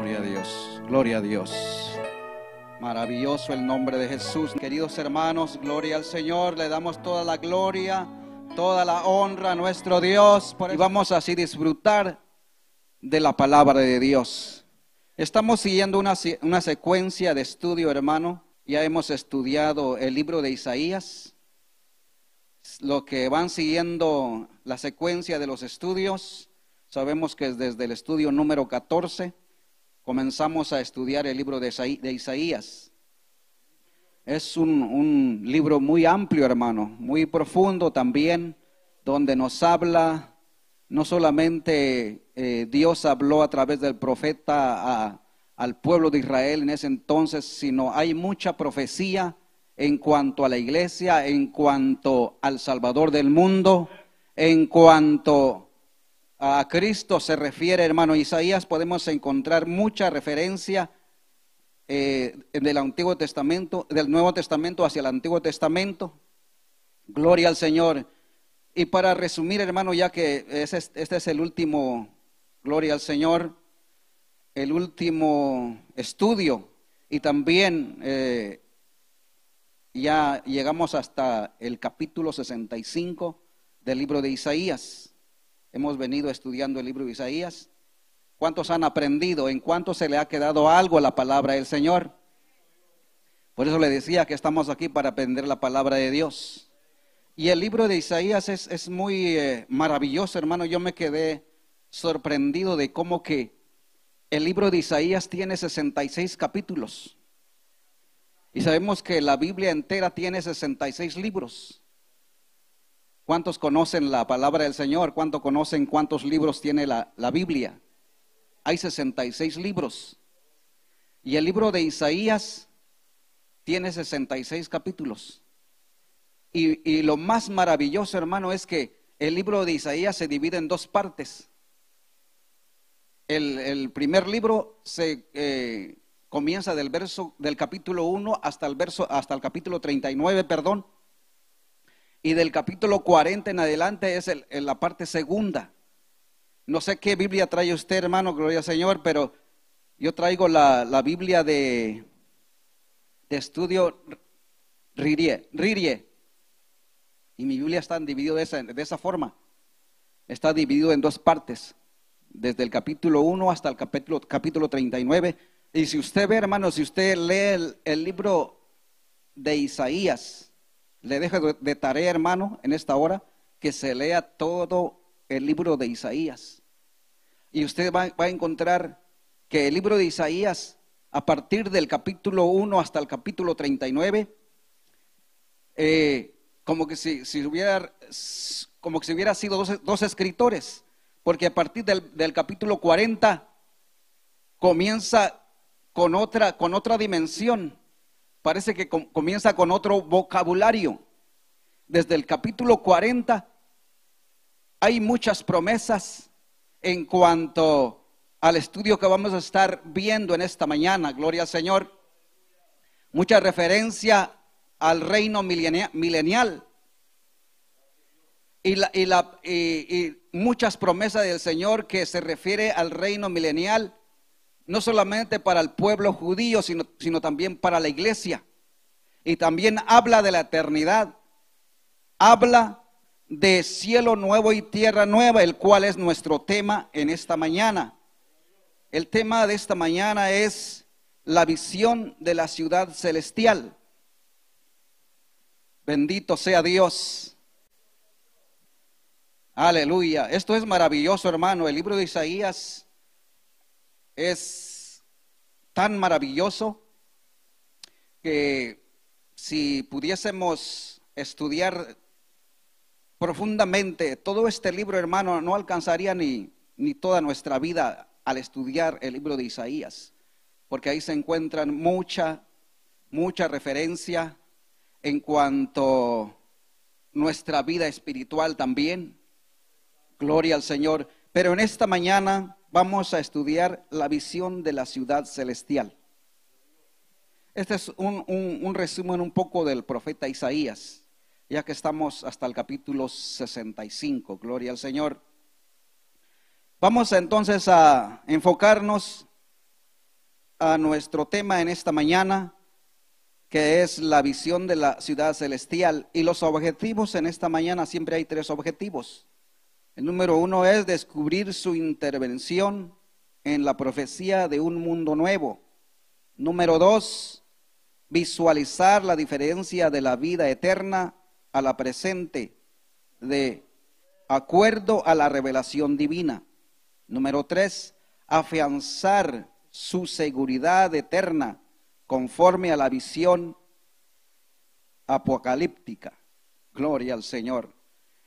Gloria a Dios, gloria a Dios. Maravilloso el nombre de Jesús. Queridos hermanos, gloria al Señor. Le damos toda la gloria, toda la honra a nuestro Dios. Y vamos así disfrutar de la palabra de Dios. Estamos siguiendo una, una secuencia de estudio, hermano. Ya hemos estudiado el libro de Isaías. Lo que van siguiendo la secuencia de los estudios, sabemos que desde el estudio número 14 comenzamos a estudiar el libro de Isaías. Es un, libro muy amplio, hermano, muy profundo también, donde nos habla, no solamente eh, Dios habló a través del profeta al pueblo de Israel en ese entonces, sino hay mucha profecía en cuanto a la iglesia, en cuanto al Salvador del mundo, en cuanto a Cristo se refiere, hermano Isaías, podemos encontrar mucha referencia eh, del Antiguo Testamento, del Nuevo Testamento hacia el Antiguo Testamento. Gloria al Señor. Y para resumir, hermano, ya que este es el último, gloria al Señor, el último estudio y también eh, ya llegamos hasta el capítulo 65 del libro de Isaías. Hemos venido estudiando el libro de Isaías. ¿Cuántos han aprendido? ¿En cuánto se le ha quedado algo a la palabra del Señor? Por eso le decía que estamos aquí para aprender la palabra de Dios. Y el libro de Isaías es, muy eh, maravilloso, hermano. Yo me quedé sorprendido de cómo que el libro de Isaías tiene 66 capítulos. Y sabemos que la Biblia entera tiene 66 libros. ¿Cuántos conocen la palabra del Señor? ¿Cuántos conocen cuántos libros tiene la, Biblia? Hay 66 libros. Y el libro de Isaías tiene 66 capítulos. Y, lo más maravilloso, hermano, es que el libro de Isaías se divide en dos partes. El, primer libro se eh, comienza del verso del capítulo 1 hasta el verso hasta el capítulo 39, perdón. Y del capítulo 40 en adelante es la parte segunda. No sé qué Biblia trae usted, hermano, gloria al Señor, pero yo traigo la, Biblia de, de estudio Ririe, Ririe. Y mi Biblia está dividida de esa, de esa forma. Está dividido en dos partes, desde el capítulo 1 hasta el capítulo, capítulo 39. Y si usted ve, hermano, si usted lee el libro de Isaías, le dejo de tarea, hermano, en esta hora, que se lea todo el libro de Isaías. Y usted va, a encontrar que el libro de Isaías, a partir del capítulo 1 hasta el capítulo 39, eh, como, que si, hubiera, como que si hubiera sido dos, escritores, porque a partir del, del capítulo 40 comienza con otra, con otra dimensión parece que comienza con otro vocabulario. Desde el capítulo 40 hay muchas promesas en cuanto al estudio que vamos a estar viendo en esta mañana, gloria al Señor. Mucha referencia al reino milenial. Y, y muchas promesas del Señor que se refiere al reino milenial no solamente para el pueblo judío, sino, sino también para la iglesia. Y también habla de la eternidad. Habla de cielo nuevo y tierra nueva, el cual es nuestro tema en esta mañana. El tema de esta mañana es la visión de la ciudad celestial. Bendito sea Dios. Aleluya. Esto es maravilloso, hermano. El libro de Isaías es tan maravilloso que si pudiésemos estudiar profundamente todo este libro, hermano, no alcanzaría ni, ni toda nuestra vida al estudiar el libro de Isaías, porque ahí se encuentran mucha, mucha referencia en cuanto nuestra vida espiritual también. Gloria al Señor. Pero en esta mañana vamos a estudiar la visión de la ciudad celestial. Este es un, resumen un poco del profeta Isaías, ya que estamos hasta el capítulo 65, gloria al Señor. Vamos entonces a enfocarnos a nuestro tema en esta mañana, que es la visión de la ciudad celestial. Y los objetivos en esta mañana siempre hay tres objetivos. El número uno es descubrir su intervención en la profecía de un mundo nuevo. Número dos, visualizar la diferencia de la vida eterna a la presente, de acuerdo a la revelación divina. Número tres, afianzar su seguridad eterna conforme a la visión apocalíptica. Gloria al Señor.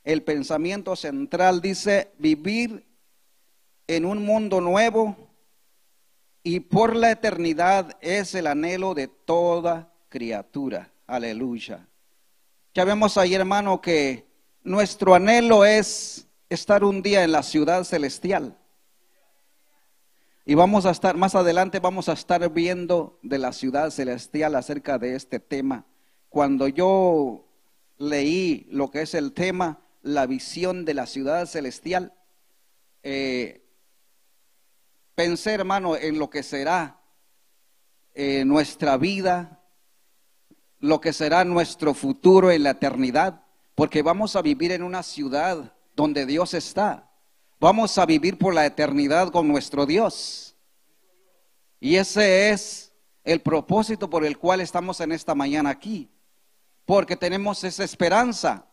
El pensamiento central dice vivir en un mundo nuevo y por la eternidad es el anhelo de toda criatura. Aleluya. Ya vemos ahí, hermano, que nuestro anhelo es estar un día en la ciudad celestial. Y vamos a estar, más adelante vamos a estar viendo de la ciudad celestial acerca de este tema. Cuando yo leí lo que es el tema, la visión de la ciudad celestial, eh, pensé, hermano, en lo que será eh, nuestra vida, lo que será nuestro futuro en la eternidad, porque vamos a vivir en una ciudad donde Dios está. Vamos a vivir por la eternidad con nuestro Dios. Y ese es el propósito por el cual estamos en esta mañana aquí, porque tenemos esa esperanza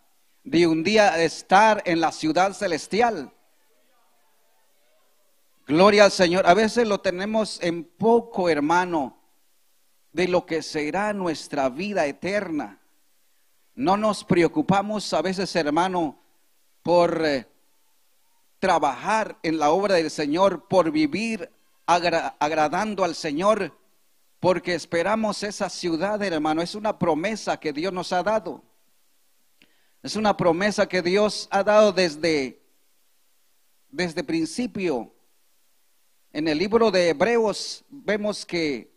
de un día estar en la ciudad celestial Gloria al Señor. A veces lo tenemos en poco, hermano, de lo que será nuestra vida eterna. No nos preocupamos a veces, hermano, por eh, trabajar en la obra del Señor, por vivir agradando al Señor, porque esperamos esa ciudad, hermano. Es una promesa que Dios nos ha dado. Es una promesa que Dios ha dado desde, desde principio en el libro de Hebreos vemos que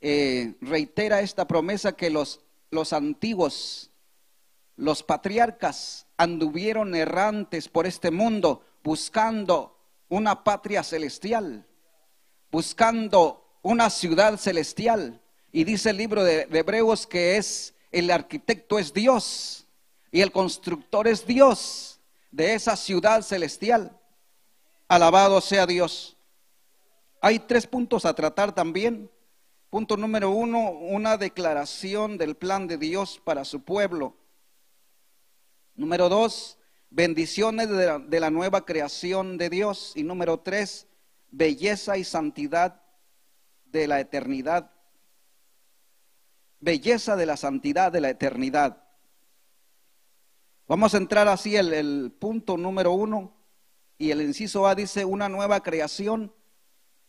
eh, reitera esta promesa que los, los antiguos, los patriarcas, anduvieron errantes por este mundo buscando una patria celestial, buscando una ciudad celestial. Y dice el libro de, de Hebreos que es el arquitecto es Dios y el constructor es Dios de esa ciudad celestial. Alabado sea Dios. Hay tres puntos a tratar también. Punto número uno, una declaración del plan de Dios para su pueblo. Número dos, bendiciones de la, nueva creación de Dios. Y número tres, belleza y santidad de la eternidad. Belleza de la santidad de la eternidad. Vamos a entrar así el, el punto número uno. Y el inciso A dice una nueva creación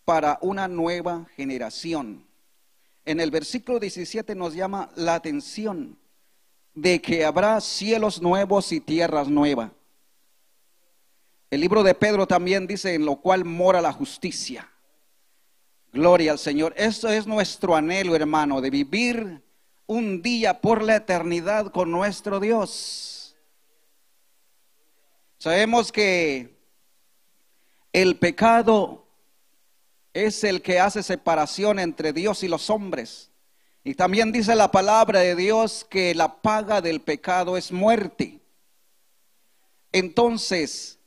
para una nueva generación. En el versículo 17 nos llama la atención de que habrá cielos nuevos y tierras nuevas. El libro de Pedro también dice en lo cual mora la justicia. Gloria al Señor. Esto es nuestro anhelo, hermano, de vivir un día por la eternidad con nuestro Dios. Sabemos que el pecado es el que hace separación entre Dios y los hombres. Y también dice la palabra de Dios que la paga del pecado es muerte. Entonces,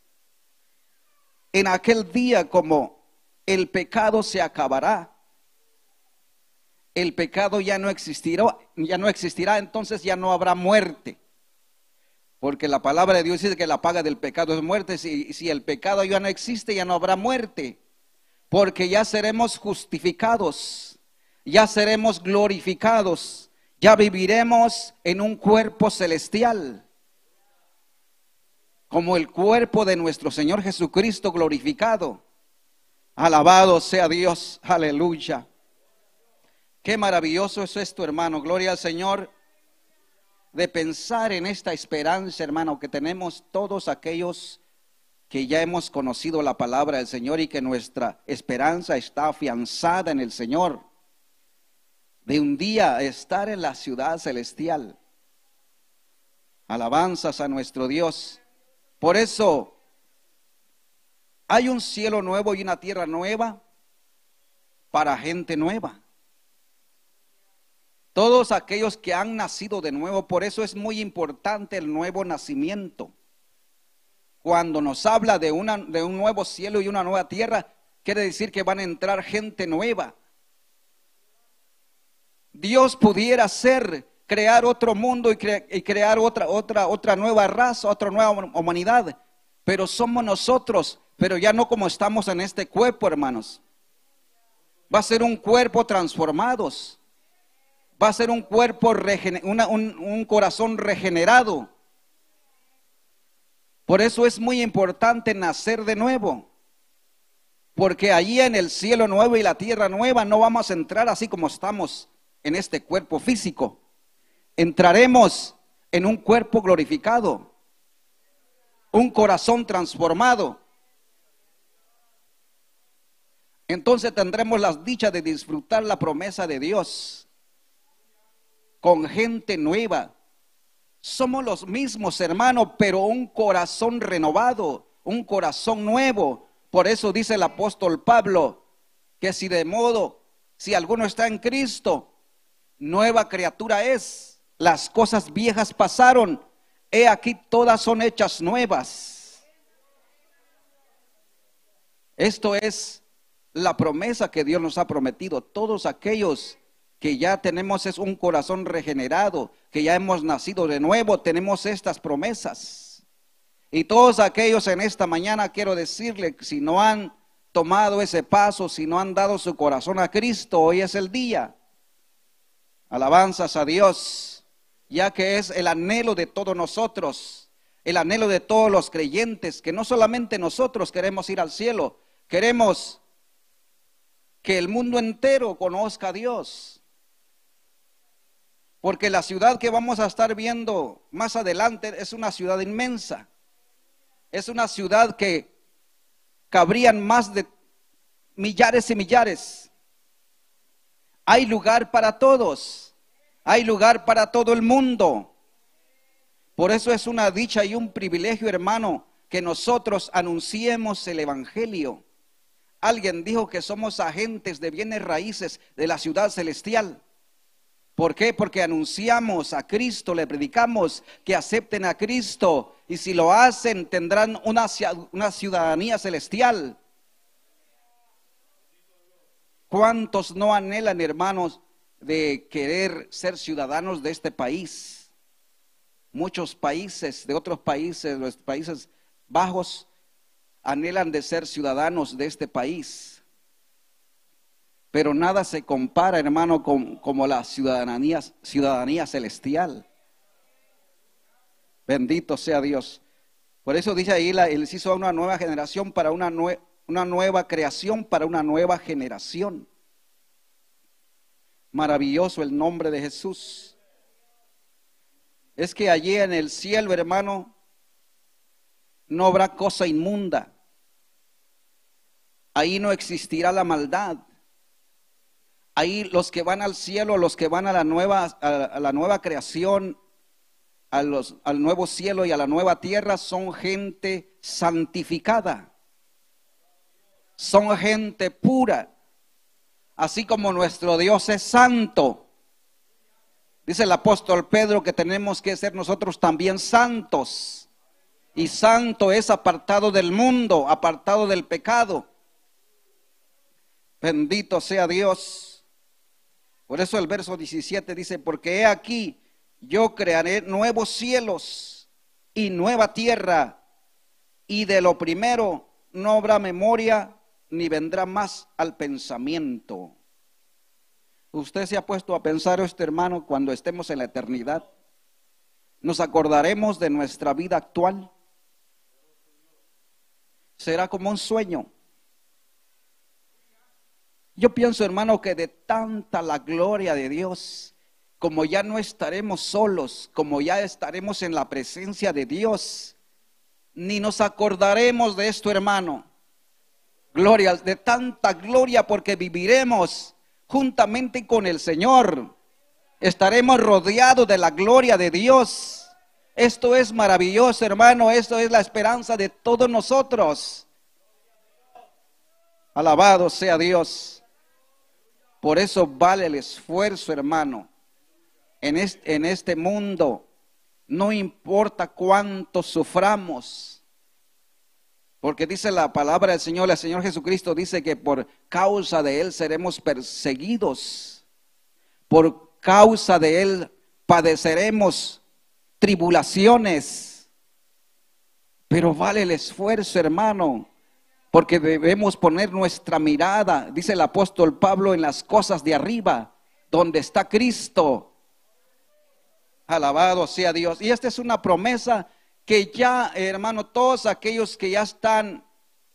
en aquel día como el pecado se acabará, el pecado ya no existirá, ya no existirá, entonces ya no habrá muerte. Porque la palabra de Dios dice que la paga del pecado es muerte. Si, si el pecado ya no existe, ya no habrá muerte porque ya seremos justificados, ya seremos glorificados, ya viviremos en un cuerpo celestial, como el cuerpo de nuestro Señor Jesucristo glorificado. Alabado sea Dios, aleluya. Qué maravilloso es esto, hermano. Gloria al Señor de pensar en esta esperanza, hermano, que tenemos todos aquellos que ya hemos conocido la palabra del Señor y que nuestra esperanza está afianzada en el Señor, de un día estar en la ciudad celestial. Alabanzas a nuestro Dios. Por eso hay un cielo nuevo y una tierra nueva para gente nueva. Todos aquellos que han nacido de nuevo, por eso es muy importante el nuevo nacimiento. Cuando nos habla de, una, de un nuevo cielo y una nueva tierra, quiere decir que van a entrar gente nueva. Dios pudiera ser crear otro mundo y, y, crear otra, otra, otra nueva raza, otra nueva humanidad. Pero somos nosotros, pero ya no como estamos en este cuerpo, hermanos. Va a ser un cuerpo transformados. Va a ser un cuerpo, un corazón regenerado. Por eso es muy importante nacer de nuevo. Porque allí en el cielo nuevo y la tierra nueva no vamos a entrar así como estamos en este cuerpo físico. Entraremos en un cuerpo glorificado, un corazón transformado. Entonces tendremos las dichas de disfrutar la promesa de Dios con gente nueva. Somos los mismos, hermanos, pero un corazón renovado, un corazón nuevo. Por eso dice el apóstol Pablo que si de modo, si alguno está en Cristo, nueva criatura es. Las cosas viejas pasaron, he aquí todas son hechas nuevas. Esto es la promesa que Dios nos ha prometido. Todos aquellos que ya tenemos es un corazón regenerado, que ya hemos nacido de nuevo, tenemos estas promesas. Y todos aquellos en esta mañana quiero decirle, si no han tomado ese paso, si no han dado su corazón a Cristo, hoy es el día. Alabanzas a Dios, ya que es el anhelo de todos nosotros, el anhelo de todos los creyentes, que no solamente nosotros queremos ir al cielo, queremos que el mundo entero conozca a Dios. Porque la ciudad que vamos a estar viendo más adelante es una ciudad inmensa. Es una ciudad que cabrían más de millares y millares. Hay lugar para todos. Hay lugar para todo el mundo. Por eso es una dicha y un privilegio, hermano, que nosotros anunciemos el Evangelio. Alguien dijo que somos agentes de bienes raíces de la ciudad celestial. ¿Por qué? Porque anunciamos a Cristo, le predicamos que acepten a Cristo y si lo hacen tendrán una, una ciudadanía celestial. ¿Cuántos no anhelan, hermanos, de querer ser ciudadanos de este país? Muchos países, de otros países, los países bajos, anhelan de ser ciudadanos de este país. Pero nada se compara, hermano, con, como la ciudadanía, ciudadanía celestial. Bendito sea Dios. Por eso dice ahí, la, él hizo una nueva generación para una, una nueva creación, para una nueva generación. Maravilloso el nombre de Jesús. Es que allí en el cielo, hermano, no habrá cosa inmunda. Ahí no existirá la maldad. Ahí los que van al cielo, los que van a la nueva, a, la nueva creación, al nuevo cielo y a la nueva tierra, son gente santificada. Son gente pura. Así como nuestro Dios es santo. Dice el apóstol Pedro que tenemos que ser nosotros también santos. Y santo es apartado del mundo, apartado del pecado. Bendito sea Dios. Por eso el verso 17 dice, porque he aquí, yo crearé nuevos cielos y nueva tierra, y de lo primero no habrá memoria ni vendrá más al pensamiento. Usted se ha puesto a pensar, este hermano, cuando estemos en la eternidad, nos acordaremos de nuestra vida actual. Será como un sueño. Yo pienso, hermano, que de tanta la gloria de Dios, como ya no estaremos solos, como ya estaremos en la presencia de Dios, ni nos acordaremos de esto, hermano. Gloria, de tanta gloria, porque viviremos juntamente con el Señor. Estaremos rodeados de la gloria de Dios. Esto es maravilloso, hermano. Esto es la esperanza de todos nosotros. Alabado sea Dios. Por eso vale el esfuerzo, hermano. En este, en este mundo, no importa cuánto suframos. Porque dice la palabra del Señor, el Señor Jesucristo dice que por causa de Él seremos perseguidos. Por causa de Él padeceremos tribulaciones. Pero vale el esfuerzo, hermano porque debemos poner nuestra mirada, dice el apóstol Pablo, en las cosas de arriba, donde está Cristo. Alabado sea Dios. Y esta es una promesa que ya, hermano, todos aquellos que ya están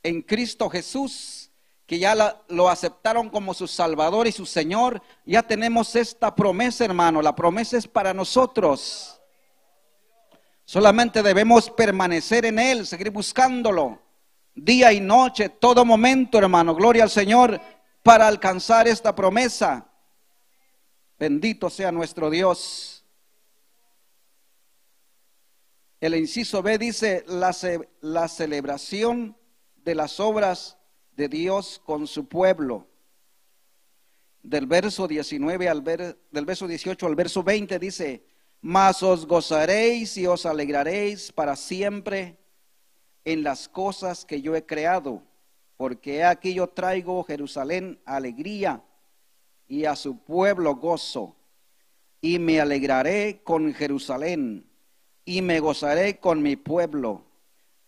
en Cristo Jesús, que ya lo aceptaron como su Salvador y su Señor, ya tenemos esta promesa, hermano. La promesa es para nosotros. Solamente debemos permanecer en Él, seguir buscándolo día y noche, todo momento, hermano. Gloria al Señor para alcanzar esta promesa. Bendito sea nuestro Dios. El inciso B dice la, la celebración de las obras de Dios con su pueblo. Del verso 19 al ver, del verso 18 al verso 20 dice, mas os gozaréis y os alegraréis para siempre en las cosas que yo he creado, porque aquí yo traigo Jerusalén alegría y a su pueblo gozo, y me alegraré con Jerusalén, y me gozaré con mi pueblo,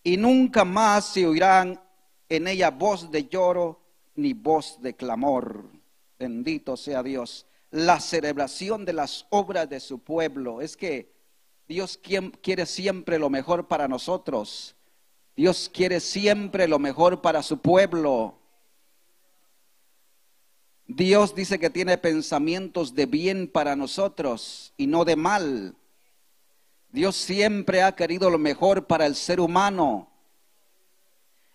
y nunca más se oirán en ella voz de lloro ni voz de clamor. Bendito sea Dios. La celebración de las obras de su pueblo es que Dios quiere siempre lo mejor para nosotros. Dios quiere siempre lo mejor para su pueblo. Dios dice que tiene pensamientos de bien para nosotros y no de mal. Dios siempre ha querido lo mejor para el ser humano.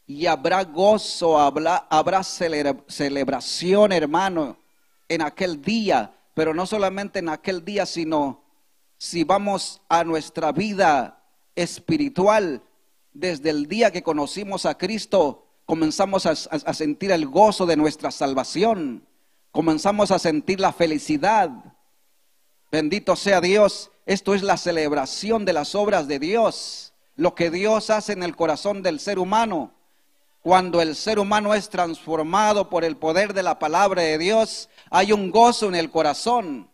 Y habrá gozo, habrá, celebración, hermano, en aquel día. Pero no solamente en aquel día, sino si vamos a nuestra vida espiritual, desde el día que conocimos a Cristo, comenzamos a, sentir el gozo de nuestra salvación, comenzamos a sentir la felicidad. Bendito sea Dios, esto es la celebración de las obras de Dios, lo que Dios hace en el corazón del ser humano. Cuando el ser humano es transformado por el poder de la palabra de Dios, hay un gozo en el corazón.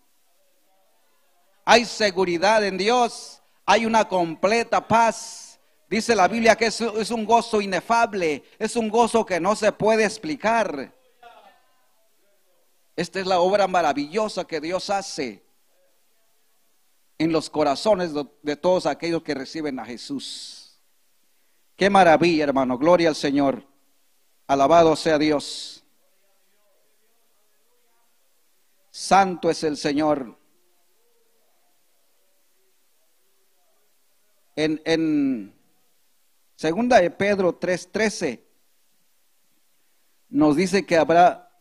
Hay seguridad en Dios, hay una completa paz. Dice la Biblia que es, un gozo inefable, es un gozo que no se puede explicar. Esta es la obra maravillosa que Dios hace en los corazones de todos aquellos que reciben a Jesús. Qué maravilla, hermano. Gloria al Señor. Alabado sea Dios. Santo es el Señor. En, en Segunda de Pedro 3:13 nos dice que habrá,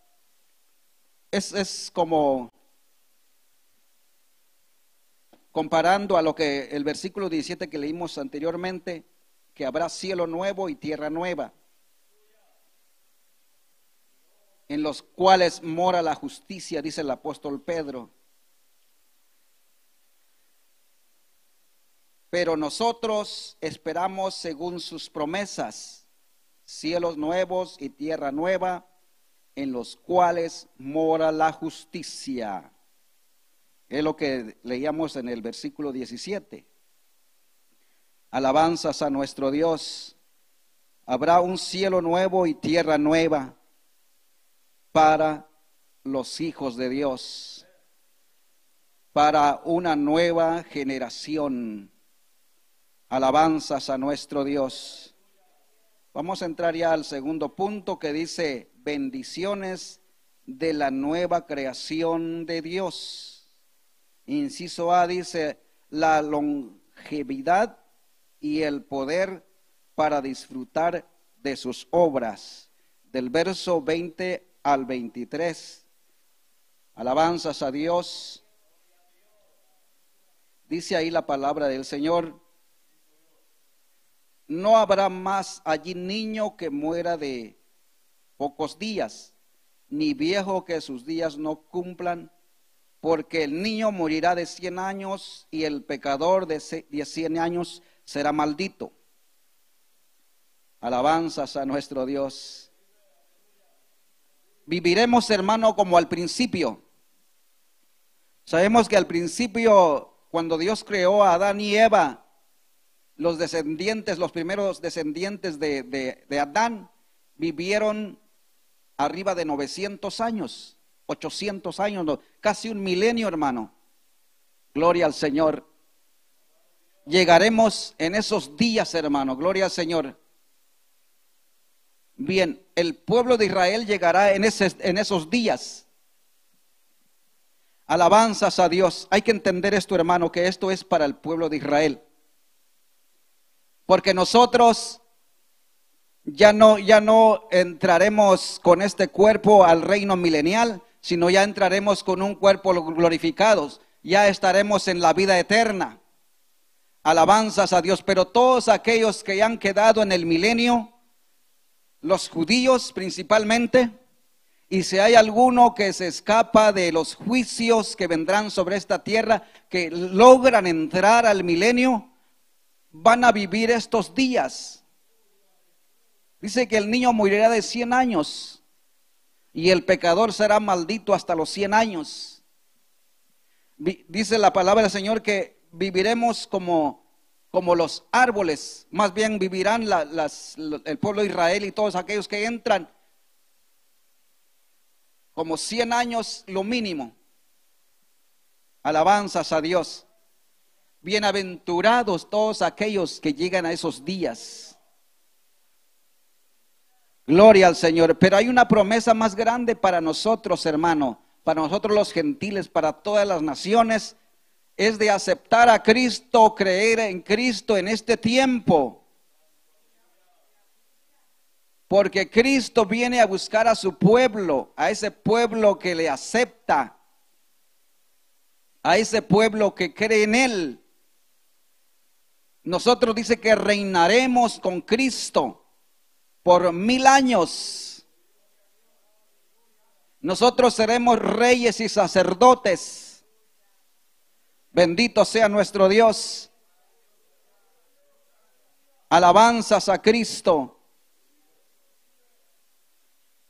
es, es como comparando a lo que el versículo 17 que leímos anteriormente, que habrá cielo nuevo y tierra nueva, en los cuales mora la justicia, dice el apóstol Pedro. Pero nosotros esperamos según sus promesas, cielos nuevos y tierra nueva, en los cuales mora la justicia. Es lo que leíamos en el versículo 17. Alabanzas a nuestro Dios. Habrá un cielo nuevo y tierra nueva para los hijos de Dios, para una nueva generación Alabanzas a nuestro Dios. Vamos a entrar ya al segundo punto que dice bendiciones de la nueva creación de Dios. Inciso A dice la longevidad y el poder para disfrutar de sus obras. Del verso 20 al 23. Alabanzas a Dios. Dice ahí la palabra del Señor no habrá más allí niño que muera de pocos días, ni viejo que sus días no cumplan, porque el niño morirá de cien años y el pecador de cien años será maldito. Alabanzas a nuestro Dios. Viviremos, hermano, como al principio. Sabemos que al principio, cuando Dios creó a Adán y Eva, los descendientes, los primeros descendientes de, Adán, vivieron arriba de 900 años, 800 años, casi un milenio, hermano. Gloria al Señor. Llegaremos en esos días, hermano. Gloria al Señor. Bien, el pueblo de Israel llegará en, en esos días. Alabanzas a Dios. Hay que entender esto, hermano, que esto es para el pueblo de Israel. Porque nosotros ya no, ya no entraremos con este cuerpo al reino milenial, sino ya entraremos con un cuerpo glorificado, ya estaremos en la vida eterna. Alabanzas a Dios, pero todos aquellos que han quedado en el milenio, los judíos principalmente, y si hay alguno que se escapa de los juicios que vendrán sobre esta tierra, que logran entrar al milenio, van a vivir estos días Dice que el niño morirá de 100 años y el pecador será maldito hasta los 100 años. Dice la palabra del Señor que viviremos como, como los árboles, más bien vivirán el pueblo de Israel y todos aquellos que entran como 100 años lo mínimo. Alabanzas a Dios. Bienaventurados todos aquellos que llegan a esos días. Gloria al Señor. Pero hay una promesa más grande para nosotros, hermano, para nosotros los gentiles, para todas las naciones, es de aceptar a Cristo, creer en Cristo en este tiempo. Porque Cristo viene a buscar a su pueblo, a ese pueblo que le acepta, a ese pueblo que cree en Él. Nosotros dice que reinaremos con Cristo por mil años. Nosotros seremos reyes y sacerdotes. Bendito sea nuestro Dios. Alabanzas a Cristo.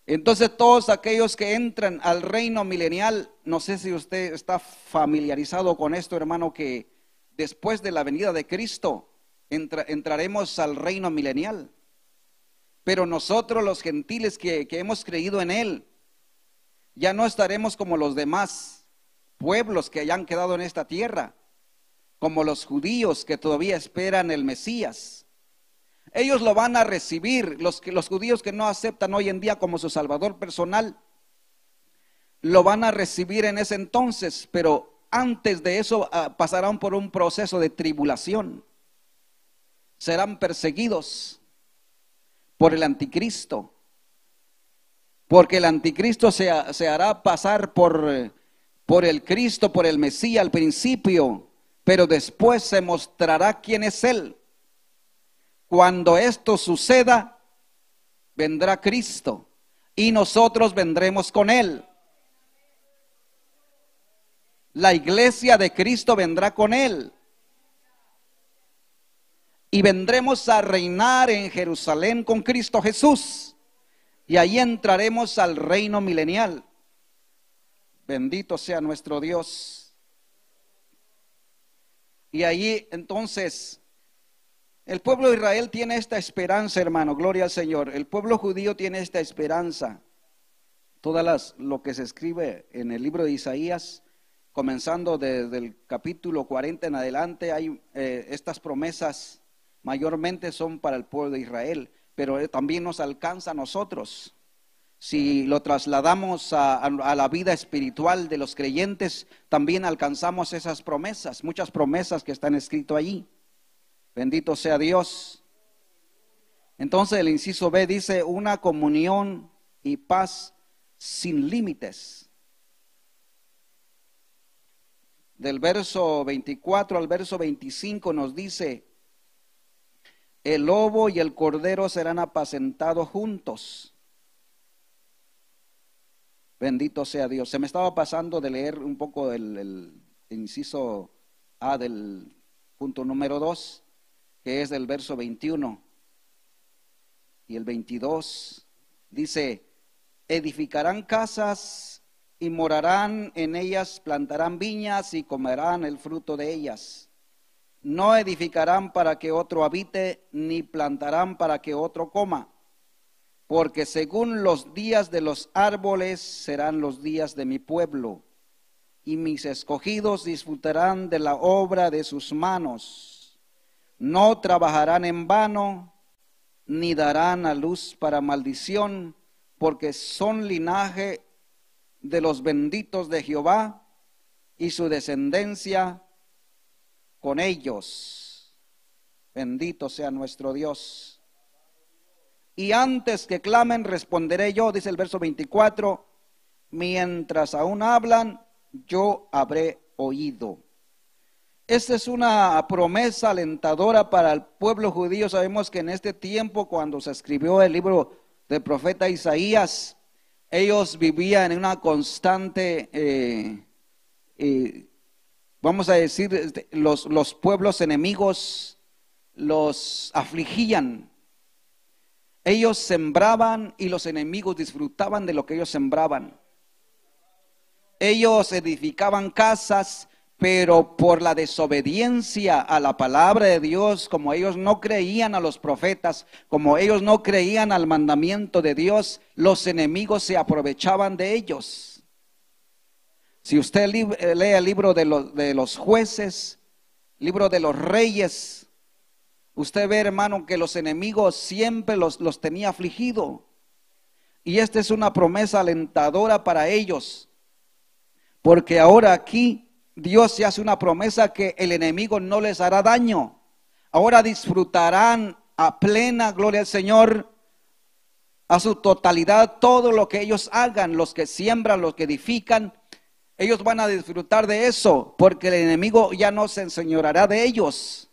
Entonces todos aquellos que entran al reino milenial, no sé si usted está familiarizado con esto, hermano, que después de la venida de Cristo entraremos al reino milenial. Pero nosotros los gentiles que, hemos creído en Él, ya no estaremos como los demás pueblos que hayan quedado en esta tierra, como los judíos que todavía esperan el Mesías. Ellos lo van a recibir, los, los judíos que no aceptan hoy en día como su Salvador personal, lo van a recibir en ese entonces, pero antes de eso ah, pasarán por un proceso de tribulación. Serán perseguidos, por el anticristo. Porque el anticristo se, hará pasar por, por el Cristo, por el Mesías al principio, pero después se mostrará quién es Él. Cuando esto suceda, vendrá Cristo y nosotros vendremos con Él. La iglesia de Cristo vendrá con Él y vendremos a reinar en Jerusalén con Cristo Jesús. Y ahí entraremos al reino milenial. Bendito sea nuestro Dios. Y allí entonces el pueblo de Israel tiene esta esperanza, hermano, gloria al Señor. El pueblo judío tiene esta esperanza. Todas las lo que se escribe en el libro de Isaías, comenzando desde el capítulo 40 en adelante, hay eh, estas promesas mayormente son para el pueblo de Israel, pero también nos alcanza a nosotros. Si lo trasladamos a, la vida espiritual de los creyentes, también alcanzamos esas promesas, muchas promesas que están escritas allí. Bendito sea Dios. Entonces el inciso B dice una comunión y paz sin límites. Del verso 24 al verso 25 nos dice, el lobo y el cordero serán apacentados juntos. Bendito sea Dios. Se me estaba pasando de leer un poco el, inciso A del punto número 2, que es del verso 21 y el 22. Dice, edificarán casas y morarán en ellas, plantarán viñas y comerán el fruto de ellas. No edificarán para que otro habite, ni plantarán para que otro coma, porque según los días de los árboles serán los días de mi pueblo, y mis escogidos disfrutarán de la obra de sus manos. No trabajarán en vano, ni darán a luz para maldición, porque son linaje de los benditos de Jehová y su descendencia con ellos. Bendito sea nuestro Dios. Y antes que clamen, responderé yo, dice el verso 24, mientras aún hablan, yo habré oído. Esta es una promesa alentadora para el pueblo judío. Sabemos que en este tiempo, cuando se escribió el libro del profeta Isaías, ellos vivían en una constante, eh, eh, vamos a decir, este, los, los pueblos enemigos los afligían. Ellos sembraban y los enemigos disfrutaban de lo que ellos sembraban. Ellos edificaban casas, pero por la desobediencia a la palabra de Dios, como ellos no creían a los profetas, como ellos no creían al mandamiento de Dios, los enemigos se aprovechaban de ellos. Si usted eh, lee el libro de los, de los jueces, libro de los reyes, usted ve, hermano, que los enemigos siempre los, los tenía afligido. Y esta es una promesa alentadora para ellos, porque ahora aquí Dios se hace una promesa que el enemigo no les hará daño. Ahora disfrutarán a plena gloria al Señor, a su totalidad, todo lo que ellos hagan, los que siembran, los que edifican, ellos van a disfrutar de eso, porque el enemigo ya no se enseñorará de ellos.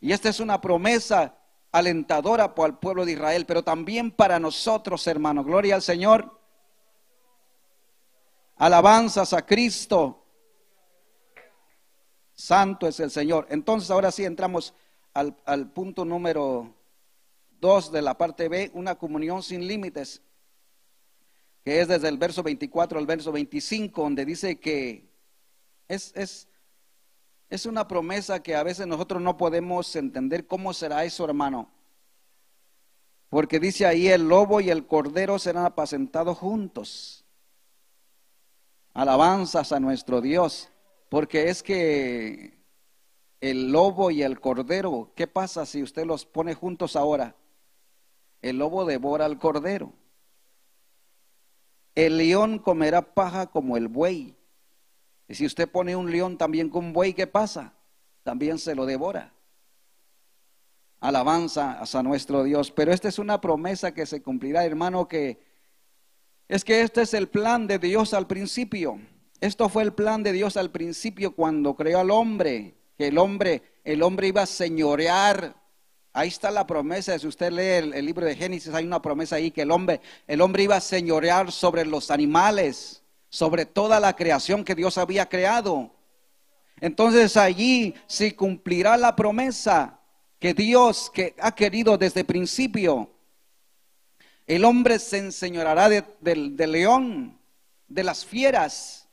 Y esta es una promesa alentadora para el pueblo de Israel, pero también para nosotros, hermanos. Gloria al Señor. Alabanzas a Cristo. Santo es el Señor. Entonces ahora sí entramos al, punto número 2 de la parte B, una comunión sin límites, que es desde el verso 24 al verso 25, donde dice que es, es, es una promesa que a veces nosotros no podemos entender cómo será eso, hermano. Porque dice ahí, el lobo y el cordero serán apacentados juntos. Alabanzas a nuestro Dios. Porque es que el lobo y el cordero, ¿qué pasa si usted los pone juntos ahora? El lobo devora al cordero. El león comerá paja como el buey. Y si usted pone un león también con un buey, ¿qué pasa? También se lo devora. Alabanza a nuestro Dios. Pero esta es una promesa que se cumplirá, hermano, que es que este es el plan de Dios al principio. Esto fue el plan de Dios al principio cuando creó al hombre, que el hombre, el hombre iba a señorear. Ahí está la promesa, si usted lee el, libro de Génesis, hay una promesa ahí que el hombre, el hombre iba a señorear sobre los animales, sobre toda la creación que Dios había creado. Entonces allí se cumplirá la promesa que Dios que ha querido desde principio. El hombre se enseñorará del león, de las fieras,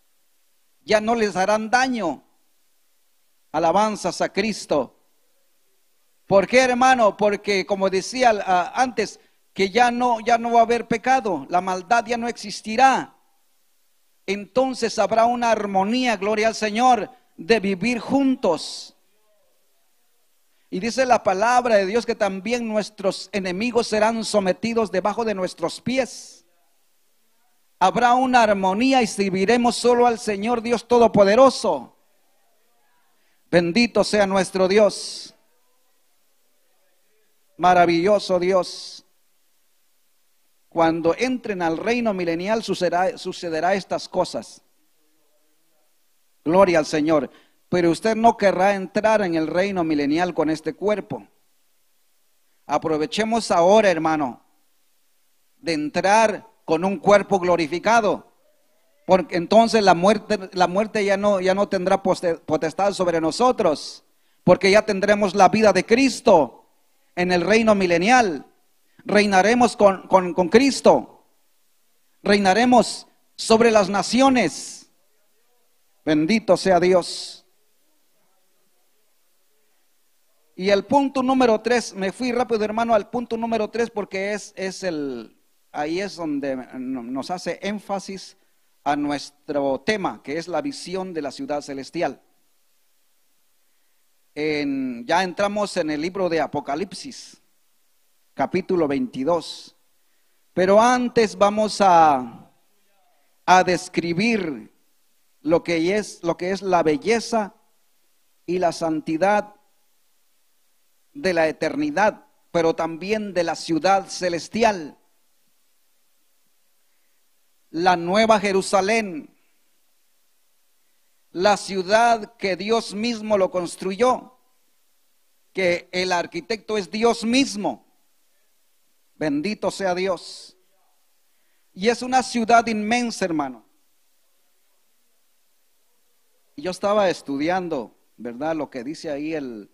ya no les harán daño. Alabanzas a Cristo. ¿Por qué, hermano? Porque como decía ah, antes, que ya no ya no va a haber pecado, la maldad ya no existirá. Entonces habrá una armonía, gloria al Señor, de vivir juntos. Y dice la palabra de Dios que también nuestros enemigos serán sometidos debajo de nuestros pies habrá una armonía y serviremos solo al Señor Dios Todopoderoso. Bendito sea nuestro Dios. Maravilloso Dios. Cuando entren al reino milenial sucederá, sucederá estas cosas. Gloria al Señor. Pero usted no querrá entrar en el reino milenial con este cuerpo. Aprovechemos ahora, hermano, de entrar con un cuerpo glorificado. Porque entonces la muerte, la muerte ya, no, ya no tendrá potestad sobre nosotros, porque ya tendremos la vida de Cristo en el reino milenial. Reinaremos con, con, Cristo. Reinaremos sobre las naciones. Bendito sea Dios. Y el punto número tres, me fui rápido hermano al punto número tres porque es, es el, ahí es donde nos hace énfasis a nuestro tema, que es la visión de la ciudad celestial. ya entramos en el libro de Apocalipsis, capítulo 22. Pero antes vamos a, a describir lo que, es, lo que es la belleza y la santidad de la eternidad, pero también de la ciudad celestial la nueva Jerusalén, la ciudad que Dios mismo lo construyó, que el arquitecto es Dios mismo. Bendito sea Dios. Y es una ciudad inmensa, hermano. Yo estaba estudiando, ¿verdad? Lo que dice ahí el,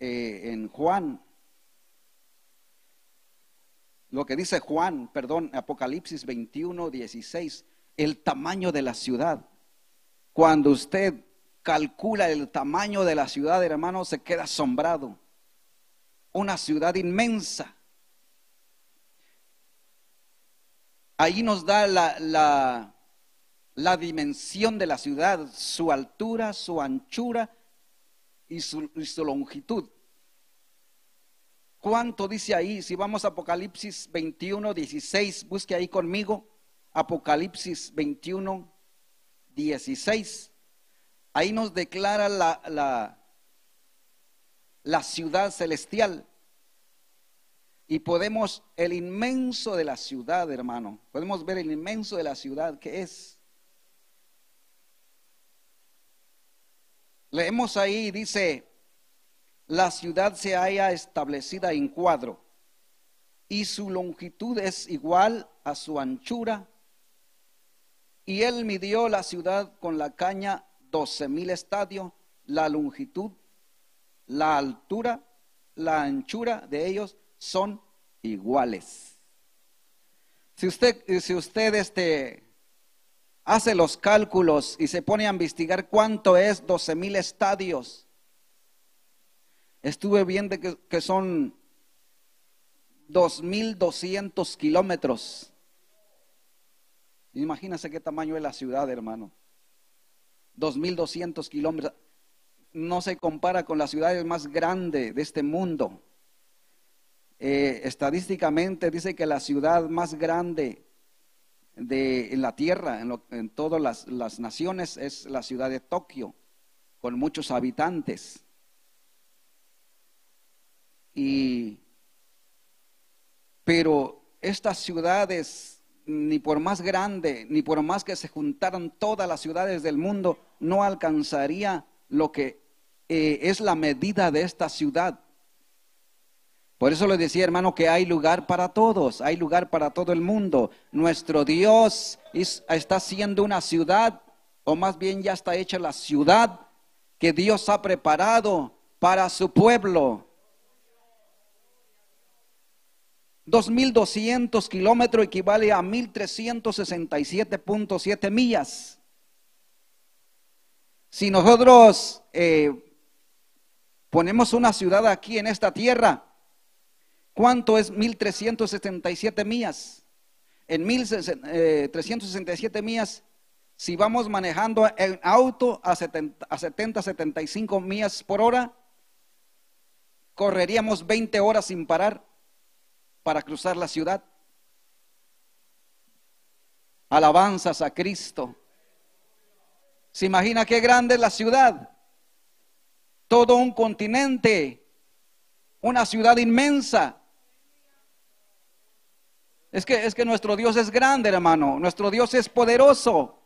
eh, en Juan lo que dice Juan, perdón, Apocalipsis 21, 16, el tamaño de la ciudad. Cuando usted calcula el tamaño de la ciudad, hermano, se queda asombrado. Una ciudad inmensa. Ahí nos da la, la, la dimensión de la ciudad, su altura, su anchura y su, y su longitud. ¿Cuánto dice ahí? Si vamos a Apocalipsis 21, 16, busque ahí conmigo. Apocalipsis 21, 16. Ahí nos declara la, la, ciudad celestial. Y podemos, el inmenso de la ciudad, hermano, podemos ver el inmenso de la ciudad que es. Leemos ahí, dice, la ciudad se haya establecida en cuadro y su longitud es igual a su anchura. Y él midió la ciudad con la caña doce mil estadios, la longitud, la altura, la anchura de ellos son iguales. Si usted, si usted este, hace los cálculos y se pone a investigar cuánto es doce mil estadios, Estuve viendo que, que son 2.200 kilómetros. Imagínense qué tamaño es la ciudad, hermano. 2.200 kilómetros. No se compara con las ciudades más grandes de este mundo. Eh, estadísticamente dice que la ciudad más grande de, en la tierra, en, en todas las naciones, es la ciudad de Tokio, con muchos habitantes. Y, pero estas ciudades, ni por más grande, ni por más que se juntaran todas las ciudades del mundo, no alcanzaría lo que eh, es la medida de esta ciudad. Por eso le decía, hermano, que hay lugar para todos, hay lugar para todo el mundo. Nuestro Dios está siendo una ciudad, o más bien ya está hecha la ciudad que Dios ha preparado para su pueblo. 2.200 kilómetros equivale a 1.367.7 millas. Si nosotros eh, ponemos una ciudad aquí en esta tierra, ¿cuánto es 1.367 millas? En 1.367 eh, millas, si vamos manejando en auto a 70, a 70, 75 millas por hora, correríamos 20 horas sin parar para cruzar la ciudad. Alabanzas a Cristo. ¿Se imagina qué grande es la ciudad? Todo un continente, una ciudad inmensa. Es que, es que nuestro Dios es grande, hermano. Nuestro Dios es poderoso.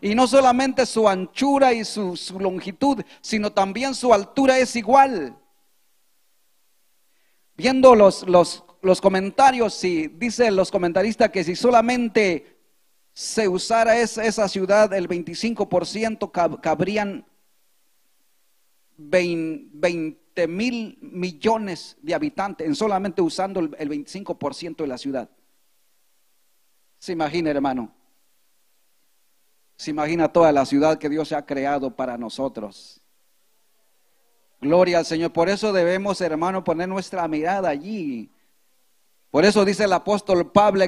Y no solamente su anchura y su, longitud, sino también su altura es igual. Viendo los, los, los comentarios, si dicen los comentaristas que si solamente se usara esa, esa ciudad, el 25% cab- cabrían 20 mil millones de habitantes en solamente usando el 25% de la ciudad. Se imagina, hermano. Se imagina toda la ciudad que Dios ha creado para nosotros. Gloria al Señor. Por eso debemos, hermano, poner nuestra mirada allí. Por eso dice el apóstol Pablo,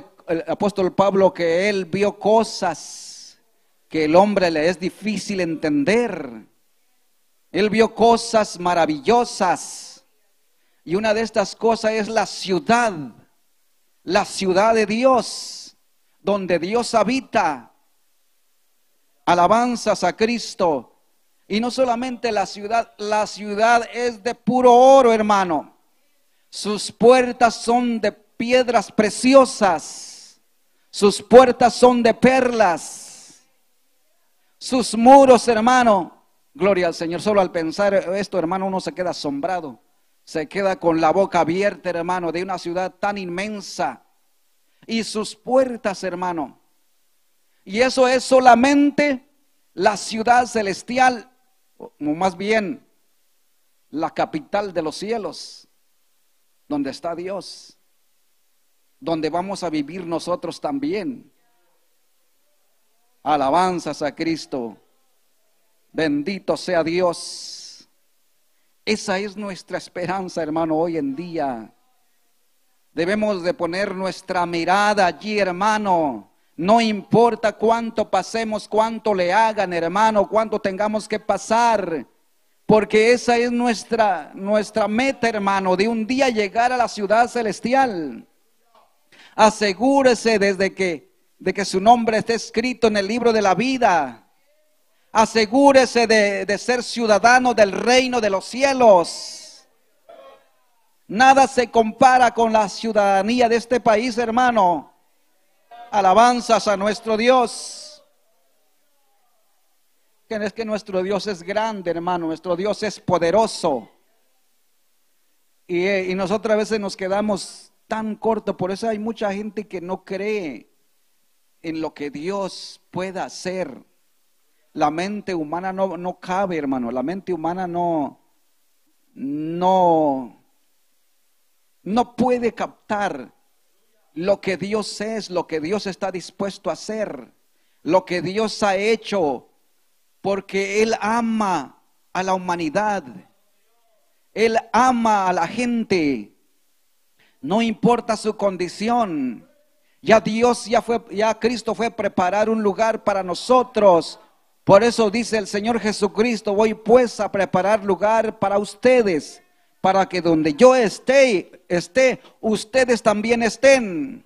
apóstol Pablo que él vio cosas que el hombre le es difícil entender. Él vio cosas maravillosas. Y una de estas cosas es la ciudad, la ciudad de Dios, donde Dios habita. Alabanzas a Cristo. Y no solamente la ciudad, la ciudad es de puro oro, hermano. Sus puertas son de piedras preciosas. Sus puertas son de perlas. Sus muros, hermano. Gloria al Señor. Solo al pensar esto, hermano, uno se queda asombrado. Se queda con la boca abierta, hermano, de una ciudad tan inmensa. Y sus puertas, hermano. Y eso es solamente la ciudad celestial, o más bien la capital de los cielos, donde está Dios, donde vamos a vivir nosotros también. Alabanzas a Cristo. Bendito sea Dios. Esa es nuestra esperanza, hermano, hoy en día. Debemos de poner nuestra mirada allí, hermano. No importa cuánto pasemos, cuánto le hagan, hermano, cuánto tengamos que pasar. Porque esa es nuestra, nuestra meta, hermano, de un día llegar a la ciudad celestial. Asegúrese desde que, de que su nombre esté escrito en el libro de la vida. Asegúrese de, de ser ciudadano del reino de los cielos. Nada se compara con la ciudadanía de este país, hermano. Alabanzas a nuestro Dios. Es que nuestro Dios es grande, hermano. Nuestro Dios es poderoso. Y, eh, y nosotros a veces nos quedamos tan cortos. Por eso hay mucha gente que no cree en lo que Dios pueda hacer. La mente humana no, no cabe, hermano. La mente humana no, no, no puede captar lo que Dios es, lo que Dios está dispuesto a hacer, lo que Dios ha hecho, porque Él ama a la humanidad, Él ama a la gente, no importa su condición. Ya Dios, ya fue, ya Cristo fue a preparar un lugar para nosotros. Por eso dice el Señor Jesucristo, voy pues a preparar lugar para ustedes para que donde yo esté, esté, ustedes también estén.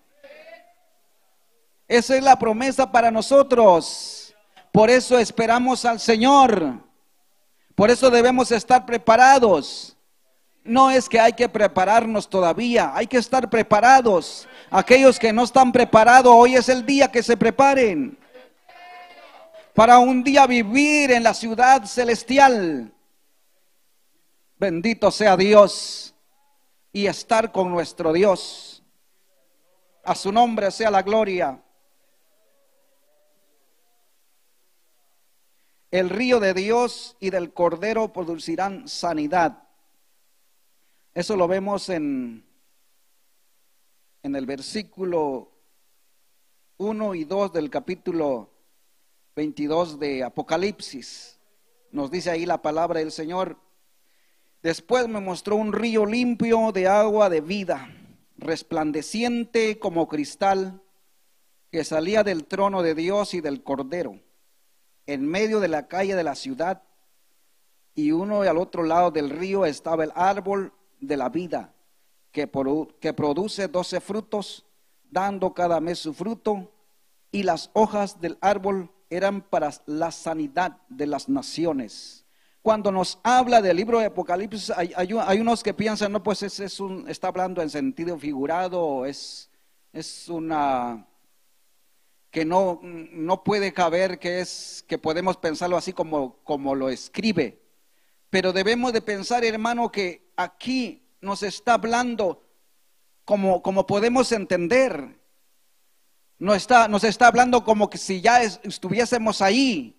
Esa es la promesa para nosotros. Por eso esperamos al Señor. Por eso debemos estar preparados. No es que hay que prepararnos todavía, hay que estar preparados. Aquellos que no están preparados, hoy es el día que se preparen. Para un día vivir en la ciudad celestial. Bendito sea Dios y estar con nuestro Dios. A su nombre sea la gloria. El río de Dios y del Cordero producirán sanidad. Eso lo vemos en, en el versículo 1 y 2 del capítulo 22 de Apocalipsis. Nos dice ahí la palabra del Señor. Después me mostró un río limpio de agua de vida, resplandeciente como cristal, que salía del trono de Dios y del Cordero, en medio de la calle de la ciudad, y uno y al otro lado del río estaba el árbol de la vida, que, que produce doce frutos, dando cada mes su fruto, y las hojas del árbol eran para la sanidad de las naciones cuando nos habla del libro de Apocalipsis, hay, hay, hay unos que piensan, no, pues ese es un, está hablando en sentido figurado, es, es una que no, no puede caber, que es que podemos pensarlo así como, como lo escribe. Pero debemos de pensar, hermano, que aquí nos está hablando como, como podemos entender. nos está, nos está hablando como que si ya estuviésemos ahí.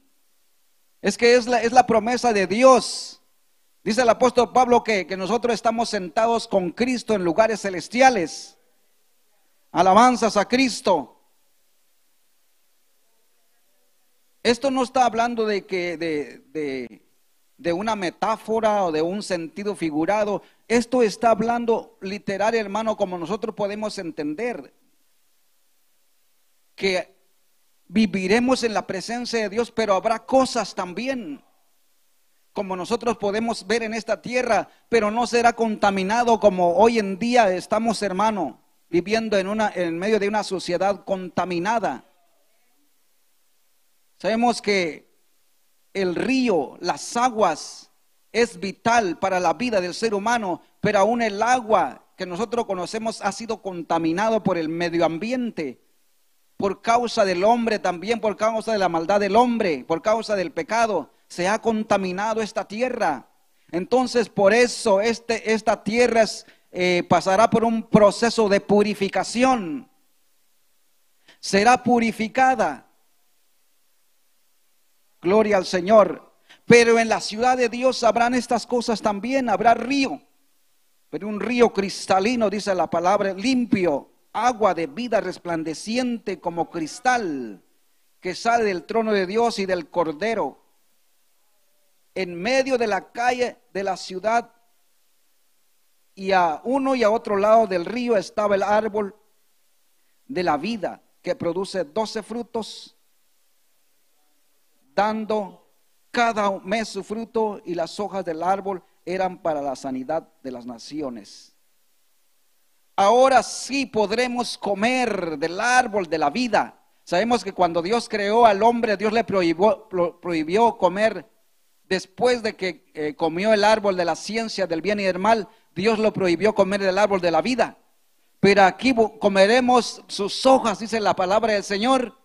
Es que es la, es la promesa de Dios. Dice el apóstol Pablo que, que nosotros estamos sentados con Cristo en lugares celestiales. Alabanzas a Cristo. Esto no está hablando de que de, de, una metáfora o de un sentido figurado. Esto está hablando literal, hermano, como nosotros podemos entender. Que viviremos en la presencia de Dios, pero habrá cosas también como nosotros podemos ver en esta tierra, pero no será contaminado como hoy en día estamos, hermano, viviendo en, una, en medio de una sociedad contaminada. Sabemos que el río, las aguas, es vital para la vida del ser humano, pero aún el agua que nosotros conocemos ha sido contaminado por el medio ambiente, por causa del hombre también, por causa de la maldad del hombre, por causa del pecado se ha contaminado esta tierra. Entonces, por eso este, esta tierra eh, pasará por un proceso de purificación. Será purificada. Gloria al Señor. Pero en la ciudad de Dios habrán estas cosas también. Habrá río. Pero un río cristalino, dice la palabra, limpio, agua de vida resplandeciente como cristal, que sale del trono de Dios y del Cordero en medio de la calle de la ciudad y a uno y a otro lado del río estaba el árbol de la vida que produce doce frutos, dando cada mes su fruto y las hojas del árbol eran para la sanidad de las naciones. Ahora sí podremos comer del árbol de la vida. Sabemos que cuando Dios creó al hombre, Dios le prohibió, prohibió comer después de que eh, comió el árbol de la ciencia del bien y del mal, Dios lo prohibió comer el árbol de la vida. Pero aquí comeremos sus hojas, dice la palabra del Señor,